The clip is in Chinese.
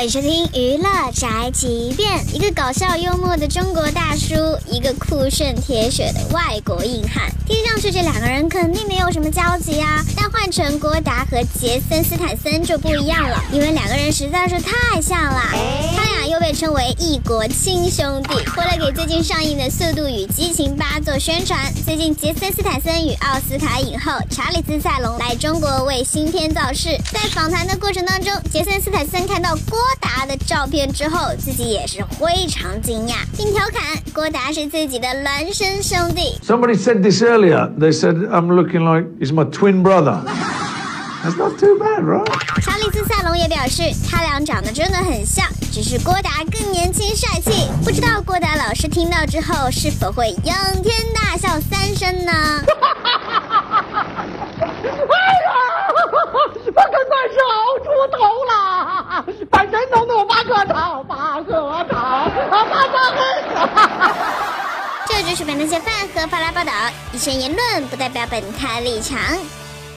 欢迎收听娱乐宅急便，一个搞笑幽默的中国大叔，一个酷炫铁血的外国硬汉。听上去这两个人肯定没有什么交集啊，但换成郭达和杰森斯坦森就不一样了，因为两个人实在是太像了。他俩又被称为异国亲兄弟。为了给最近上映的《速度与激情八》做宣传，最近杰森斯坦森与奥斯卡影后查理兹塞隆来中国为新片造势。在访谈的过程当中，杰森斯坦森看到郭达的照片之后，自己也是非常惊讶，并调侃郭达是自己的孪生兄弟。Somebody said this earlier. They said I'm looking like he's my twin brother. That's not too bad, right? 查理斯塞隆也表示，他俩长得真的很像，只是郭达更年轻帅气。不知道郭达老师听到之后是否会仰天大笑三声呢？我赶快烧出头了！半山东东八个头，八个头，八个这就是本台饭和发来报道，以上言论不代表本台立场。